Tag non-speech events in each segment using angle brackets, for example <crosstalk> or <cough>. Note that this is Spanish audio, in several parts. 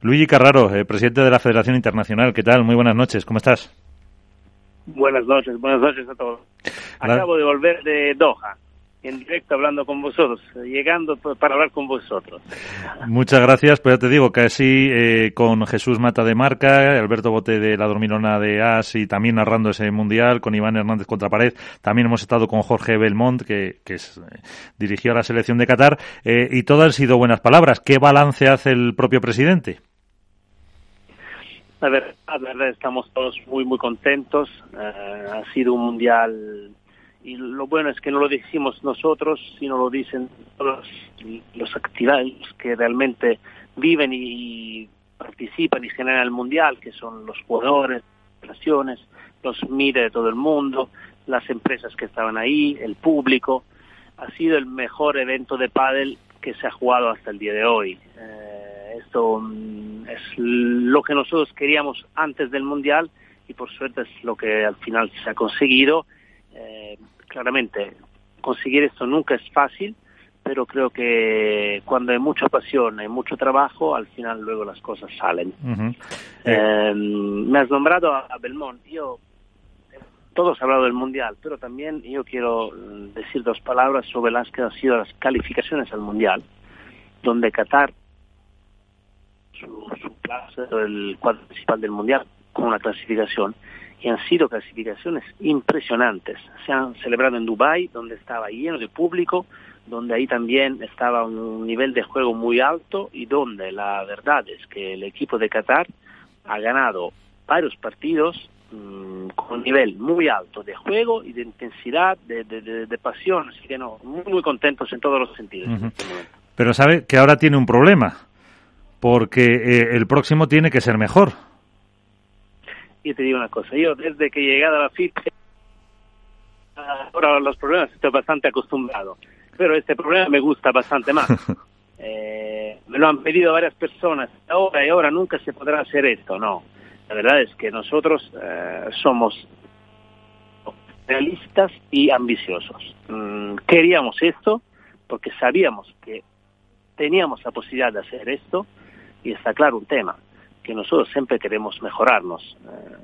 Luigi Carraro, eh, presidente de la Federación Internacional. ¿Qué tal? Muy buenas noches. ¿Cómo estás? Buenas noches, buenas noches a todos. Acabo de volver de Doha, en directo hablando con vosotros, llegando para hablar con vosotros. Muchas gracias, pues ya te digo, casi eh, con Jesús Mata de Marca, Alberto Bote de la Dormilona de AS y también narrando ese mundial, con Iván Hernández contra pared. También hemos estado con Jorge Belmont, que, que es, eh, dirigió a la selección de Qatar, eh, y todas han sido buenas palabras. ¿Qué balance hace el propio presidente? La verdad, la verdad estamos todos muy, muy contentos. Eh, ha sido un mundial y lo bueno es que no lo decimos nosotros, sino lo dicen todos los activistas que realmente viven y participan y generan el mundial, que son los jugadores, las naciones, los MIDE de todo el mundo, las empresas que estaban ahí, el público. Ha sido el mejor evento de pádel que se ha jugado hasta el día de hoy. Eh, esto mm, es lo que nosotros queríamos antes del mundial y por suerte es lo que al final se ha conseguido. Eh, claramente, conseguir esto nunca es fácil, pero creo que cuando hay mucha pasión, hay mucho trabajo, al final luego las cosas salen. Ujú. Eh, me has nombrado a Belmont. Yo, todos han hablado del Mundial, pero también yo quiero mm, decir dos palabras sobre las que han sido las calificaciones al Mundial, donde Qatar, su, su plaza, el cuadro principal del Mundial, con una clasificación, y han sido clasificaciones impresionantes. Se han celebrado en Dubái, donde estaba lleno de público, donde ahí también estaba un nivel de juego muy alto y donde la verdad es que el equipo de Qatar ha ganado varios partidos mmm, con un nivel muy alto de juego y de intensidad, de, de, de, pasión. Así que no, muy, contentos en todos los sentidos. Pero sabe que ahora tiene un problema, porque eh, el próximo tiene que ser mejor. Y te digo una cosa, yo desde que llegué a la FIP, ahora los problemas estoy bastante acostumbrado, pero este problema me gusta bastante más. <laughs> Eh, me lo han pedido varias personas, ahora y ahora nunca se podrá hacer esto, no. La verdad es que nosotros eh, somos realistas y ambiciosos. Mm, queríamos esto porque sabíamos que teníamos la posibilidad de hacer esto y está claro un tema, que nosotros siempre queremos mejorarnos. Eh,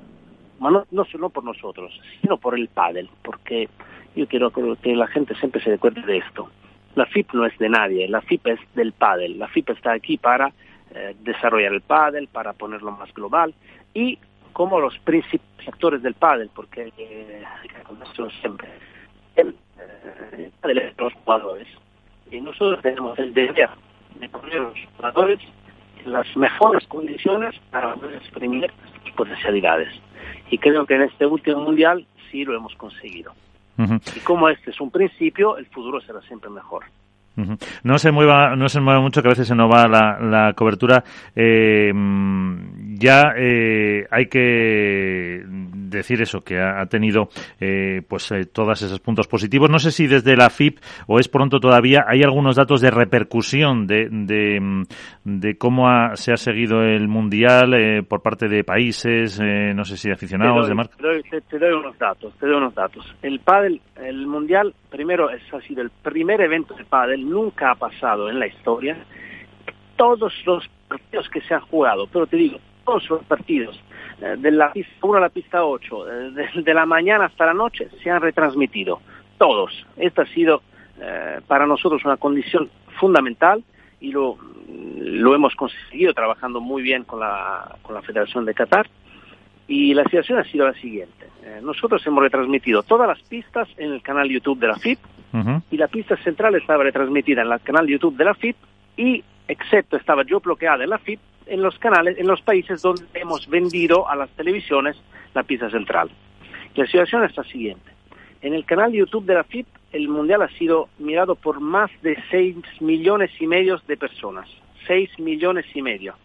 no, no solo por nosotros, sino por el pádel, porque yo quiero que la gente siempre se recuerde de esto. La FIP no es de nadie, la FIP es del pádel. La FIP está aquí para eh, desarrollar el pádel, para ponerlo más global y como los principales actores del pádel, porque eh, siempre el, eh, de los jugadores y nosotros tenemos el deber de poner los jugadores las mejores condiciones para poder exprimir sus potencialidades. Y creo que en este último mundial sí lo hemos conseguido. Uh -huh. Y como este es un principio, el futuro será siempre mejor. Uh -huh. No se mueva, no se mueva mucho, que a veces se nos va la, la cobertura. Eh, ya eh, hay que decir eso, que ha, tenido eh, pues eh, todos esos puntos positivos. No sé si desde la FIP o es pronto todavía hay algunos datos de repercusión de, de, de cómo ha, se ha seguido el mundial eh, por parte de países, eh, no sé si aficionados, doy, de marca. Te doy, te, te doy, unos datos, te doy unos datos. El pádel, el mundial, primero es, ha sido el primer evento de pádel, nunca ha pasado en la historia. Todos los partidos que se han jugado, pero te digo, todos los partidos, eh, de la pista 1 a la pista 8, eh, de, de, la mañana hasta la noche, se han retransmitido. Todos. Esta ha sido eh, para nosotros una condición fundamental y lo, lo hemos conseguido trabajando muy bien con la, con la Federación de Qatar. Y la situación ha sido la siguiente. Eh, nosotros hemos retransmitido todas las pistas en el canal YouTube de la FIP uh -huh. y la pista central estaba retransmitida en el canal YouTube de la FIP y, excepto, estaba yo bloqueada en la FIP en los canales, en los países donde hemos vendido a las televisiones la pista central. La situación es la siguiente. En el canal YouTube de la FIP, el Mundial ha sido mirado por más de 6 millones y medio de personas. 6 millones y medio.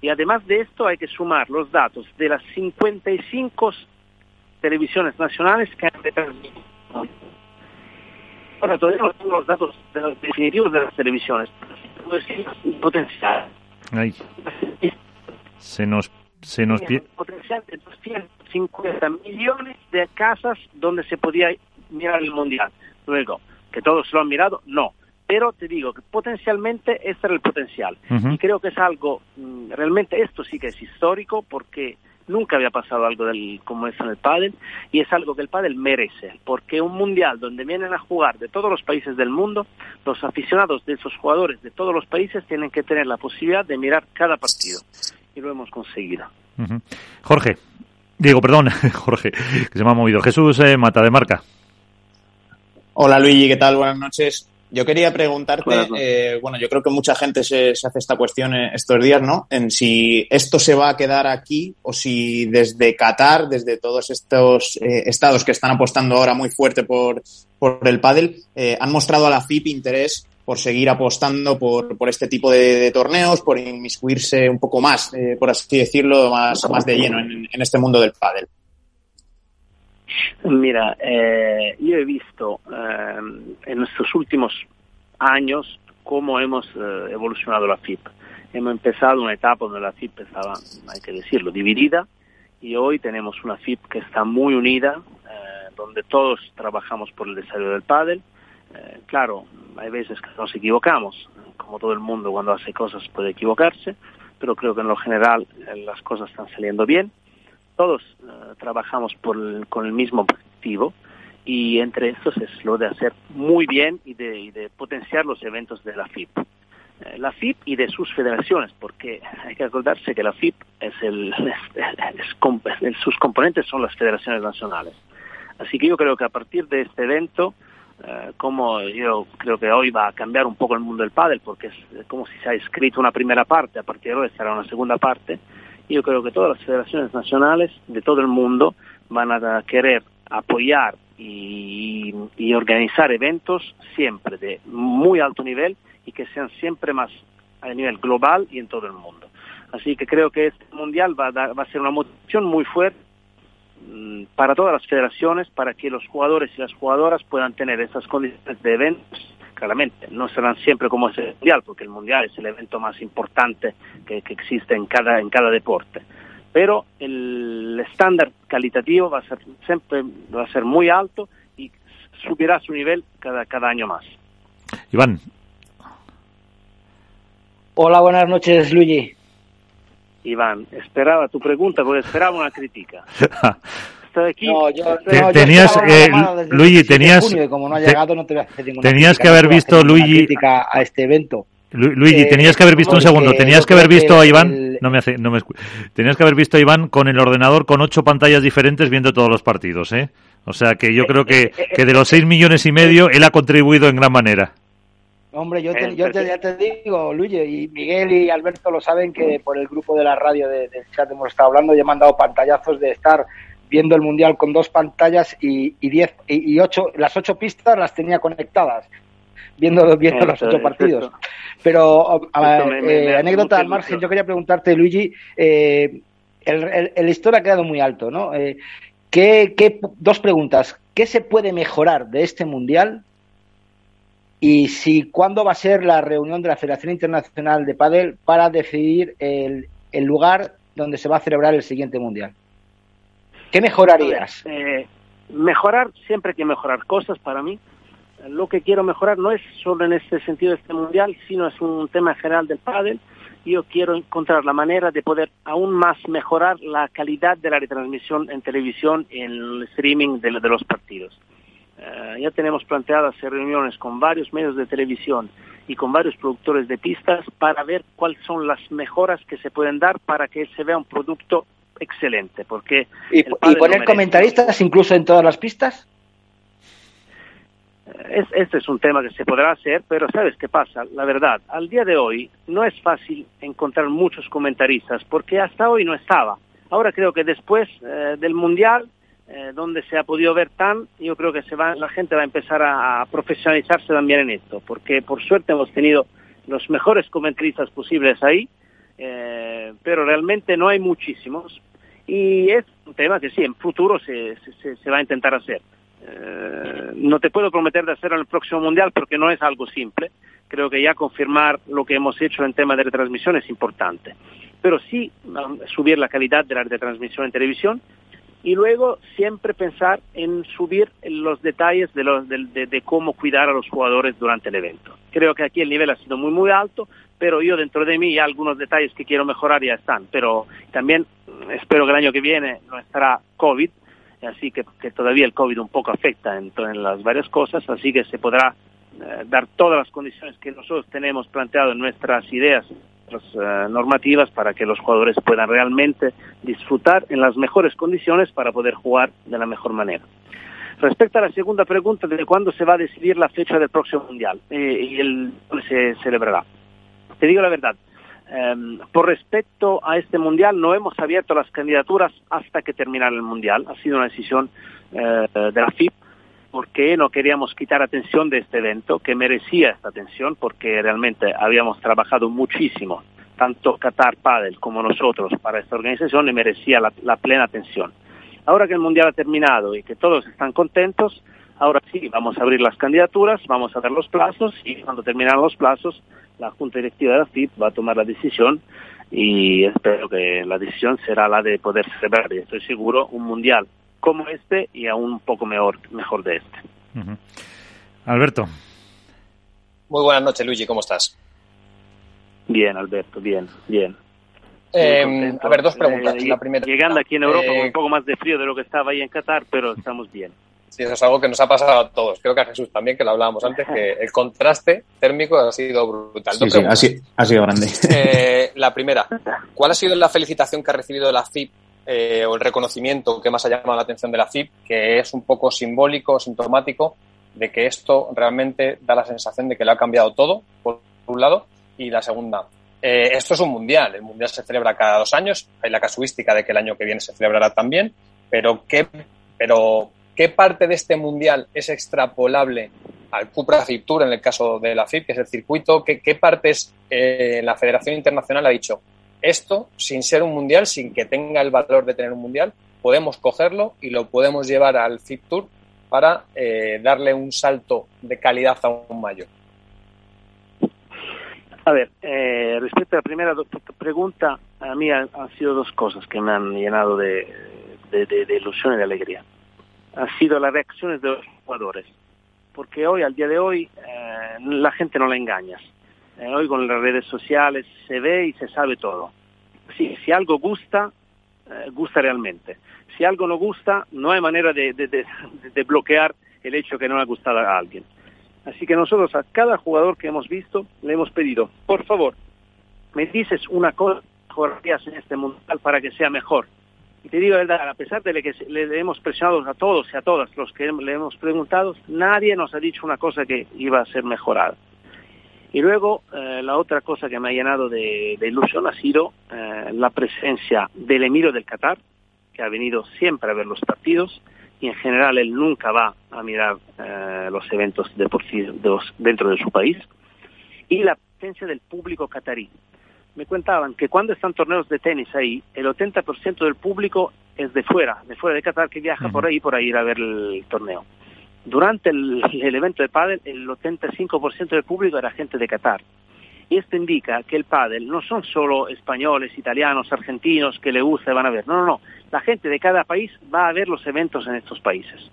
Y además de esto hay que sumar los datos de las 55 televisiones nacionales que han. Ahora todavía no tengo los datos definitivos de las televisiones. Potencial. Ay. Se nos se nos potencial de 250 millones de casas donde se podía mirar el mundial. Luego, que todos lo han mirado, no. pero te digo que potencialmente este era el potencial. Y creo que es algo, mm, realmente esto sí que es histórico porque nunca había pasado algo del, como es en el pádel y es algo que el pádel merece, porque un mundial donde vienen a jugar de todos los países del mundo, los aficionados de esos jugadores de todos los países tienen que tener la posibilidad de mirar cada partido y lo hemos conseguido. Jorge, Diego, perdón, <laughs> Jorge, que se me ha movido. Jesús eh, Mata de Marca. Hola Luigi, ¿qué tal? Buenas noches. Yo quería preguntarte, eh, bueno, yo creo que mucha gente se, hace esta cuestión estos días, ¿no? En si esto se va a quedar aquí o si desde Qatar, desde todos estos eh, estados que están apostando ahora muy fuerte por, por el pádel, eh, han mostrado a la FIP interés por seguir apostando por, por este tipo de, torneos, por inmiscuirse un poco más, por así decirlo, más, más de lleno en, en este mundo del pádel. Mira, eh, yo he visto eh, en nuestros últimos años cómo hemos eh, evolucionado la FIP. Hemos empezado una etapa donde la FIP estaba, hay que decirlo, dividida y hoy tenemos una FIP que está muy unida, donde todos trabajamos por el desarrollo del pádel. claro, hay veces que nos equivocamos, como todo el mundo cuando hace cosas puede equivocarse, pero creo que en lo general las cosas están saliendo bien todos eh, trabajamos con el mismo objetivo y entre estos es lo de hacer muy bien y de, potenciar los eventos de la FIP. Eh, la FIP y de sus federaciones, porque hay que acordarse que la FIP es el, <laughs> sus componentes son las federaciones nacionales. Así que yo creo que a partir de este evento, eh, como yo creo que hoy va a cambiar un poco el mundo del pádel, porque es como si se ha escrito una primera parte, a partir de hoy será una segunda parte, yo creo que todas las federaciones nacionales de todo el mundo van a querer apoyar y, organizar eventos siempre de muy alto nivel y que sean siempre más a nivel global y en todo el mundo. Así que creo que este mundial va a, va a ser una motivación muy fuerte para todas las federaciones, para que los jugadores y las jugadoras puedan tener esas condiciones de eventos claramente. No serán siempre como es el Mundial, porque el Mundial es el evento más importante que, existe en cada, en cada deporte. Pero el estándar calitativo va a ser siempre va a ser muy alto y subirá su nivel cada, cada año más. Iván. Hola, buenas noches, Luigi. Iván, esperaba tu pregunta porque esperaba una crítica. tenías, Luigi, tenías, tenías que haber visto, Luigi, a este evento. Luigi, tenías que haber visto un segundo, tenías que haber visto a Iván, no me hace, no me tenías que haber visto a Iván con el ordenador con ocho pantallas diferentes viendo todos los partidos, ¿eh? O sea que yo creo que, que de los seis millones y medio él ha contribuido en gran manera. Hombre, yo, te, yo ya te digo, Luigi, y Miguel y Alberto lo saben que por el grupo de la radio del chat hemos estado hablando y he mandado pantallazos de estar viendo el mundial con dos pantallas y, y diez y, ocho las ocho pistas las tenía conectadas viendo viendo los ocho partidos. pero eh, anécdota al margen yo quería preguntarte Luigi eh, el, el, historia ha quedado muy alto no eh, ¿qué, qué, dos preguntas. Qué se puede mejorar de este mundial y si cuándo va a ser la reunión de la Federación Internacional de Padel para decidir el, el lugar donde se va a celebrar el siguiente mundial ¿Qué mejorarías? Eh, mejorar, siempre hay que mejorar cosas para mí. Lo que quiero mejorar no es solo en este sentido de este mundial, sino es un tema general del pádel. Yo quiero encontrar la manera de poder aún más mejorar la calidad de la retransmisión en televisión, en el streaming de, los partidos. Eh, ya tenemos planteadas reuniones con varios medios de televisión y con varios productores de pistas para ver cuáles son las mejoras que se pueden dar para que se vea un producto excelente, porque... ¿Y, poner comentaristas incluso en todas las pistas? Es, este es un tema que se podrá hacer, pero ¿sabes qué pasa? La verdad, al día de hoy no es fácil encontrar muchos comentaristas, porque hasta hoy no estaba. Ahora creo que después eh, del Mundial, eh, donde se ha podido ver tan, yo creo que se va, la gente va a empezar a, profesionalizarse también en esto, porque por suerte hemos tenido los mejores comentaristas posibles ahí, eh, pero realmente no hay muchísimos. Y es un tema que sí, en futuro se, se, va a intentar hacer. Eh, no te puedo prometer de hacerlo en el próximo mundial porque no es algo simple. Creo que ya confirmar lo que hemos hecho en tema de retransmisión es importante. Pero sí subir la calidad de la retransmisión en televisión y luego siempre pensar en subir los detalles de, los, de, cómo cuidar a los jugadores durante el evento. Creo que aquí el nivel ha sido muy, muy alto, pero yo dentro de mí algunos detalles que quiero mejorar ya están. Pero también espero que el año que viene no estará COVID, así que, que todavía el COVID un poco afecta en, en las varias cosas, así que se podrá eh, dar todas las condiciones que nosotros tenemos planteado en nuestras ideas uh, normativas para que los jugadores puedan realmente disfrutar en las mejores condiciones para poder jugar de la mejor manera. Respecto a la segunda pregunta de cuándo se va a decidir la fecha del próximo Mundial eh, y el se celebrará. Te digo la verdad, um, por respecto a este Mundial no hemos abierto las candidaturas hasta que terminara el Mundial. Ha sido una decisión uh, de la FIP porque no queríamos quitar atención de este evento, que merecía esta atención, porque realmente habíamos trabajado muchísimo, tanto Qatar Padel como nosotros, para esta organización y merecía la, plena atención. Ahora que el Mundial ha terminado y que todos están contentos, ahora sí, vamos a abrir las candidaturas, vamos a dar los plazos y cuando terminan los plazos, la Junta Directiva de la FIP va a tomar la decisión y espero que la decisión será la de poder celebrar, y estoy seguro, un Mundial como este y aún un poco mejor, mejor de este. Alberto. Muy buenas noches, Luigi, ¿cómo estás? Bien, Alberto, bien, bien. Eh, a ver, dos preguntas. Eh, la primera, llegando aquí en Europa con un eh, poco más de frío de lo que estaba ahí en Qatar, pero estamos bien. Sí, eso es algo que nos ha pasado a todos. Creo que a Jesús también, que lo hablábamos antes, que el contraste térmico ha sido brutal. Sí, sí, ha, sido, grande. Eh, la primera, ¿cuál ha sido la felicitación que ha recibido de la FIP eh, o el reconocimiento que más ha llamado la atención de la FIP, que es un poco simbólico, sintomático de que esto realmente da la sensación de que lo ha cambiado todo, por un lado, y la segunda, eh, esto es un mundial, el mundial se celebra cada dos años, hay la casuística de que el año que viene se celebrará también, pero ¿qué, pero, ¿qué parte de este mundial es extrapolable al Cupra Tour en el caso de la FIP, que es el circuito? ¿Qué, qué partes eh, la Federación Internacional ha dicho? Esto, sin ser un mundial, sin que tenga el valor de tener un mundial, podemos cogerlo y lo podemos llevar al FIP Tour para eh, darle un salto de calidad aún mayor. A ver, eh, respecto a la primera pregunta, a mí han, sido dos cosas que me han llenado de, ilusión y de alegría. Han sido las reacciones de los jugadores, porque hoy, al día de hoy, eh, la gente no la engañas. Eh, hoy con las redes sociales se ve y se sabe todo. Si, algo gusta, eh, gusta realmente. Si algo no gusta, no hay manera de, <laughs> bloquear el hecho que no le ha gustado a alguien. Así que nosotros a cada jugador que hemos visto le hemos pedido, por favor, me dices una cosa mejorarías en este mundial para que sea mejor. Y te digo la verdad, a pesar de que le hemos presionado a todos y a todas los que le hemos preguntado, nadie nos ha dicho una cosa que iba a ser mejorada. Y luego eh, la otra cosa que me ha llenado de, ilusión ha sido eh, la presencia del emiro del Qatar, que ha venido siempre a ver los partidos y en general él nunca va a mirar eh, los eventos deportivos dentro de su país, y la presencia del público qatarí. Me contaban que cuando están torneos de tenis ahí, el 80% del público es de fuera, de fuera de Qatar, que viaja por ahí por ir a ver el torneo. Durante el, evento de pádel, el 85% del público era gente de Qatar. Y esto indica que el pádel no son solo españoles, italianos, argentinos que le gusta y van a ver. No, no, no. La gente de cada país va a ver los eventos en estos países.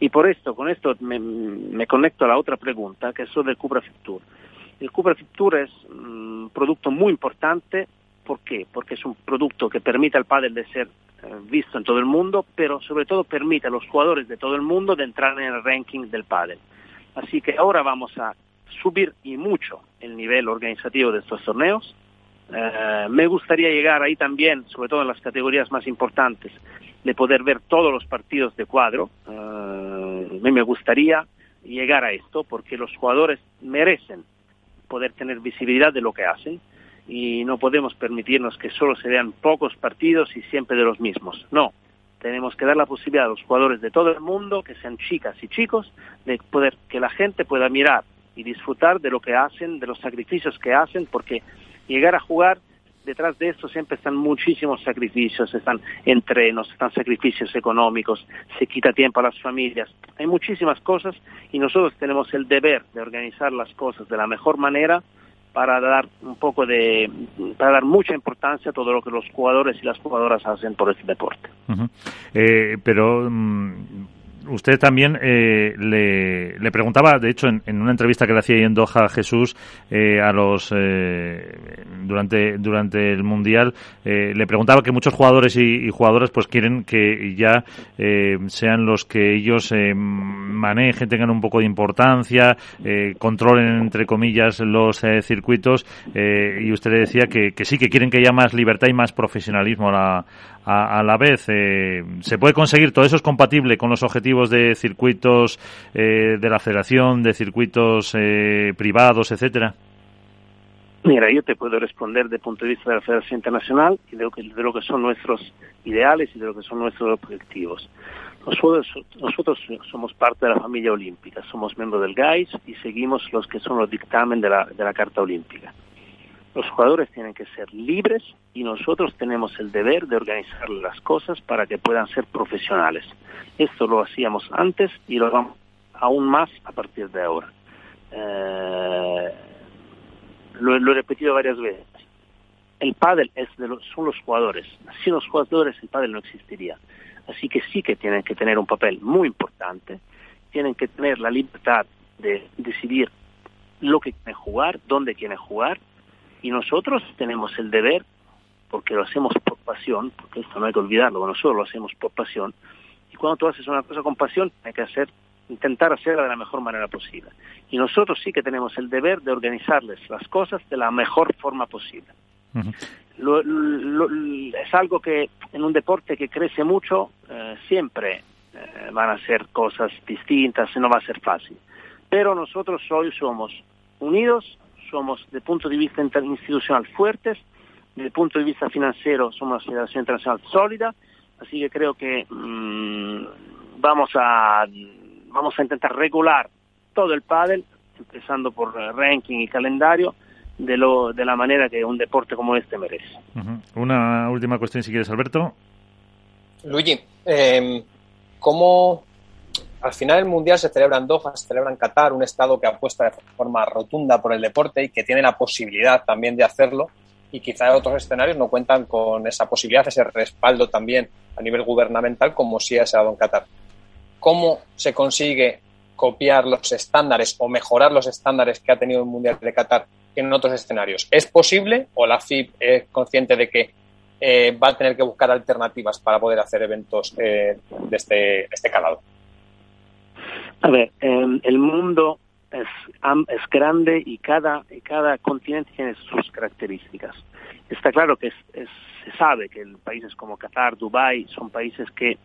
Y por esto, con esto me, conecto a la otra pregunta, que es lo del Cupra Tour. El Cupra Tour es un producto muy importante. ¿Por qué? Porque es un producto que permite al pádel de ser eh, visto en todo el mundo, pero sobre todo permite a los jugadores de todo el mundo de entrar en el ranking del pádel. Así que ahora vamos a subir y mucho el nivel organizativo de estos torneos. Eh, me gustaría llegar ahí también, sobre todo en las categorías más importantes, de poder ver todos los partidos de cuadro. Eh, me gustaría llegar a esto porque los jugadores merecen poder tener visibilidad de lo que hacen y no podemos permitirnos que solo se vean pocos partidos y siempre de los mismos. No, tenemos que dar la posibilidad a los jugadores de todo el mundo, que sean chicas y chicos, de poder que la gente pueda mirar y disfrutar de lo que hacen, de los sacrificios que hacen, porque llegar a jugar detrás de esto siempre están muchísimos sacrificios, están entrenos, están sacrificios económicos, se quita tiempo a las familias, hay muchísimas cosas y nosotros tenemos el deber de organizar las cosas de la mejor manera para dar un poco de, para dar mucha importancia a todo lo que los jugadores y las jugadoras hacen por este deporte. eh, pero mm, usted también eh, le, preguntaba, de hecho, en, en, una entrevista que le hacía ahí en Doha Jesús eh, a los eh, durante durante el mundial, eh, le preguntaba que muchos jugadores y, y jugadoras pues quieren que ya eh, sean los que ellos manejen, tengan un poco de importancia, controlen entre comillas los circuitos y usted le decía que, que, sí que quieren que haya más libertad y más profesionalismo a la, a, a la vez. ¿Se puede conseguir todo eso es compatible con los objetivos de circuitos eh, de la federación, de circuitos eh, privados, etcétera? Mira, yo te puedo responder desde el punto de vista de la Federación Internacional y de lo, que, de lo que son nuestros ideales y de lo que son nuestros objetivos. Nosotros, nosotros somos parte de la familia olímpica, somos miembros del GAIS y seguimos los que son los dictamen de la, de la Carta Olímpica. Los jugadores tienen que ser libres y nosotros tenemos el deber de organizar las cosas para que puedan ser profesionales. Esto lo hacíamos antes y lo vamos aún más a partir de ahora. Eh, lo, lo, he repetido varias veces. El pádel es de los, son los jugadores. Sin los jugadores el pádel no existiría. Así que sí que tienen que tener un papel muy importante. Tienen que tener la libertad de decidir lo que quieren jugar, dónde quieren jugar y nosotros tenemos el deber, porque lo hacemos por pasión, porque esto no hay que olvidarlo, nosotros lo hacemos por pasión, y cuando tú haces una cosa con pasión, hay que hacer, intentar hacerla de la mejor manera posible. Y nosotros sí que tenemos el deber de organizarles las cosas de la mejor forma posible. Uh -huh. lo, lo, es algo que en un deporte que crece mucho, eh, siempre eh, van a ser cosas distintas no va a ser fácil. Pero nosotros hoy somos unidos somos, desde el punto de vista institucional, fuertes, desde el punto de vista financiero, somos una federación internacional sólida, así que creo que mmm, vamos, a, vamos a intentar regular todo el pádel, empezando por ranking y calendario, de, lo, de la manera que un deporte como este merece. Uh -huh. Una última cuestión, si quieres, Alberto. Luigi, eh, ¿cómo al final el Mundial se celebra en Doha, se celebra en Qatar, un estado que apuesta de forma rotunda por el deporte y que tiene la posibilidad también de hacerlo y quizá otros escenarios no cuentan con esa posibilidad, ese respaldo también a nivel gubernamental como si ha dado en Qatar. ¿Cómo se consigue copiar los estándares o mejorar los estándares que ha tenido el Mundial de Qatar en otros escenarios? ¿Es posible o la FIB es consciente de que eh, va a tener que buscar alternativas para poder hacer eventos eh, de este, este calado? A ver, eh, el mundo es, es grande y cada, cada continente tiene sus características. Está claro que es, se sabe que países como Qatar, Dubái, son países que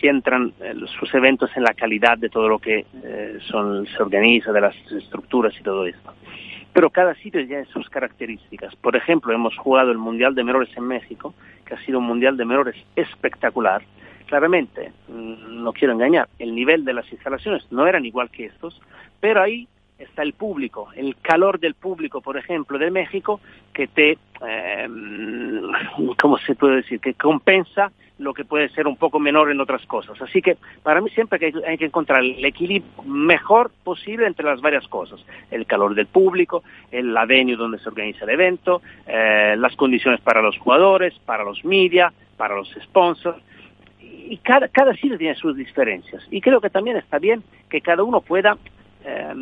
centran eh, sus eventos en la calidad de todo lo que eh, se organiza, de las estructuras y todo esto. Pero cada sitio tiene sus características. Por ejemplo, hemos jugado el Mundial de Menores en México, que ha sido un Mundial de Menores espectacular, claramente, no quiero engañar, el nivel de las instalaciones no eran igual que estos, pero ahí está el público, el calor del público, por ejemplo, de México, que te, eh, ¿cómo se puede decir?, que compensa lo que puede ser un poco menor en otras cosas. Así que para mí siempre que, hay que encontrar el equilibrio mejor posible entre las varias cosas. El calor del público, el, venue donde se organiza el evento, eh, las condiciones para los jugadores, para los media, para los sponsors y cada, cada sitio tiene sus diferencias. Y creo que también está bien que cada uno pueda eh,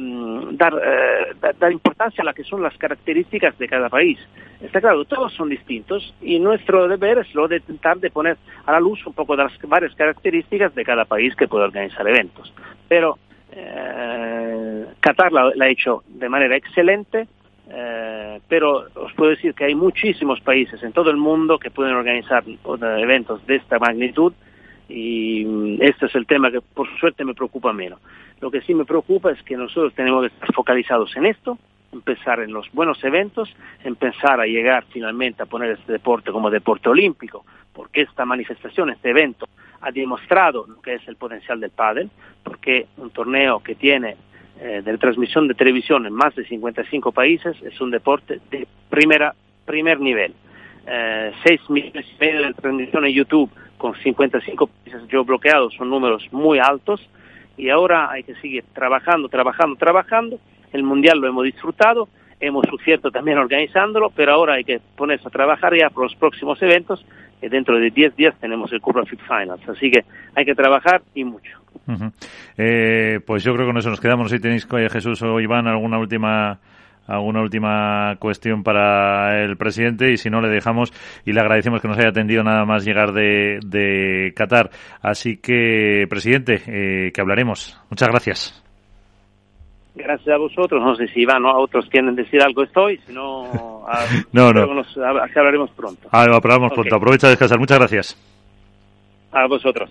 dar, eh, dar, importancia a las que son las características de cada país. Está claro, todos son distintos y nuestro deber es lo de intentar de poner a la luz un poco de las varias características de cada país que puede organizar eventos. Pero eh, Qatar la, ha hecho de manera excelente, eh, pero os puedo decir que hay muchísimos países en todo el mundo que pueden organizar eventos de esta magnitud y este es el tema que por suerte me preocupa menos. Lo que sí me preocupa es que nosotros tenemos que estar focalizados en esto, empezar en los buenos eventos, empezar a llegar finalmente a poner este deporte como deporte olímpico, porque esta manifestación, este evento, ha demostrado lo que es el potencial del pádel, porque un torneo que tiene eh, de transmisión de televisión en más de 55 países es un deporte de primera, primer nivel. Eh, 6 millones y medio de transmisión en YouTube con 55 países geobloqueados son números muy altos y ahora hay que seguir trabajando, trabajando, trabajando. El Mundial lo hemos disfrutado, hemos sufrido también organizándolo, pero ahora hay que ponerse a trabajar ya por los próximos eventos, y dentro de 10 días tenemos el Cupra Fit Finals, así que hay que trabajar y mucho. eh, pues yo creo que con eso nos quedamos. Si tenéis, Jesús o Iván, alguna última alguna última cuestión para el presidente y si no le dejamos y le agradecemos que nos haya atendido nada más llegar de, de Qatar. Así que, presidente, eh, que hablaremos. Muchas gracias. Gracias a vosotros. No sé si Iván o otros quieren decir algo estoy, si no, <laughs> no, no. Nos, hablaremos pronto. Ah, pronto. Aprovecha de descansar. Muchas gracias. A vosotros.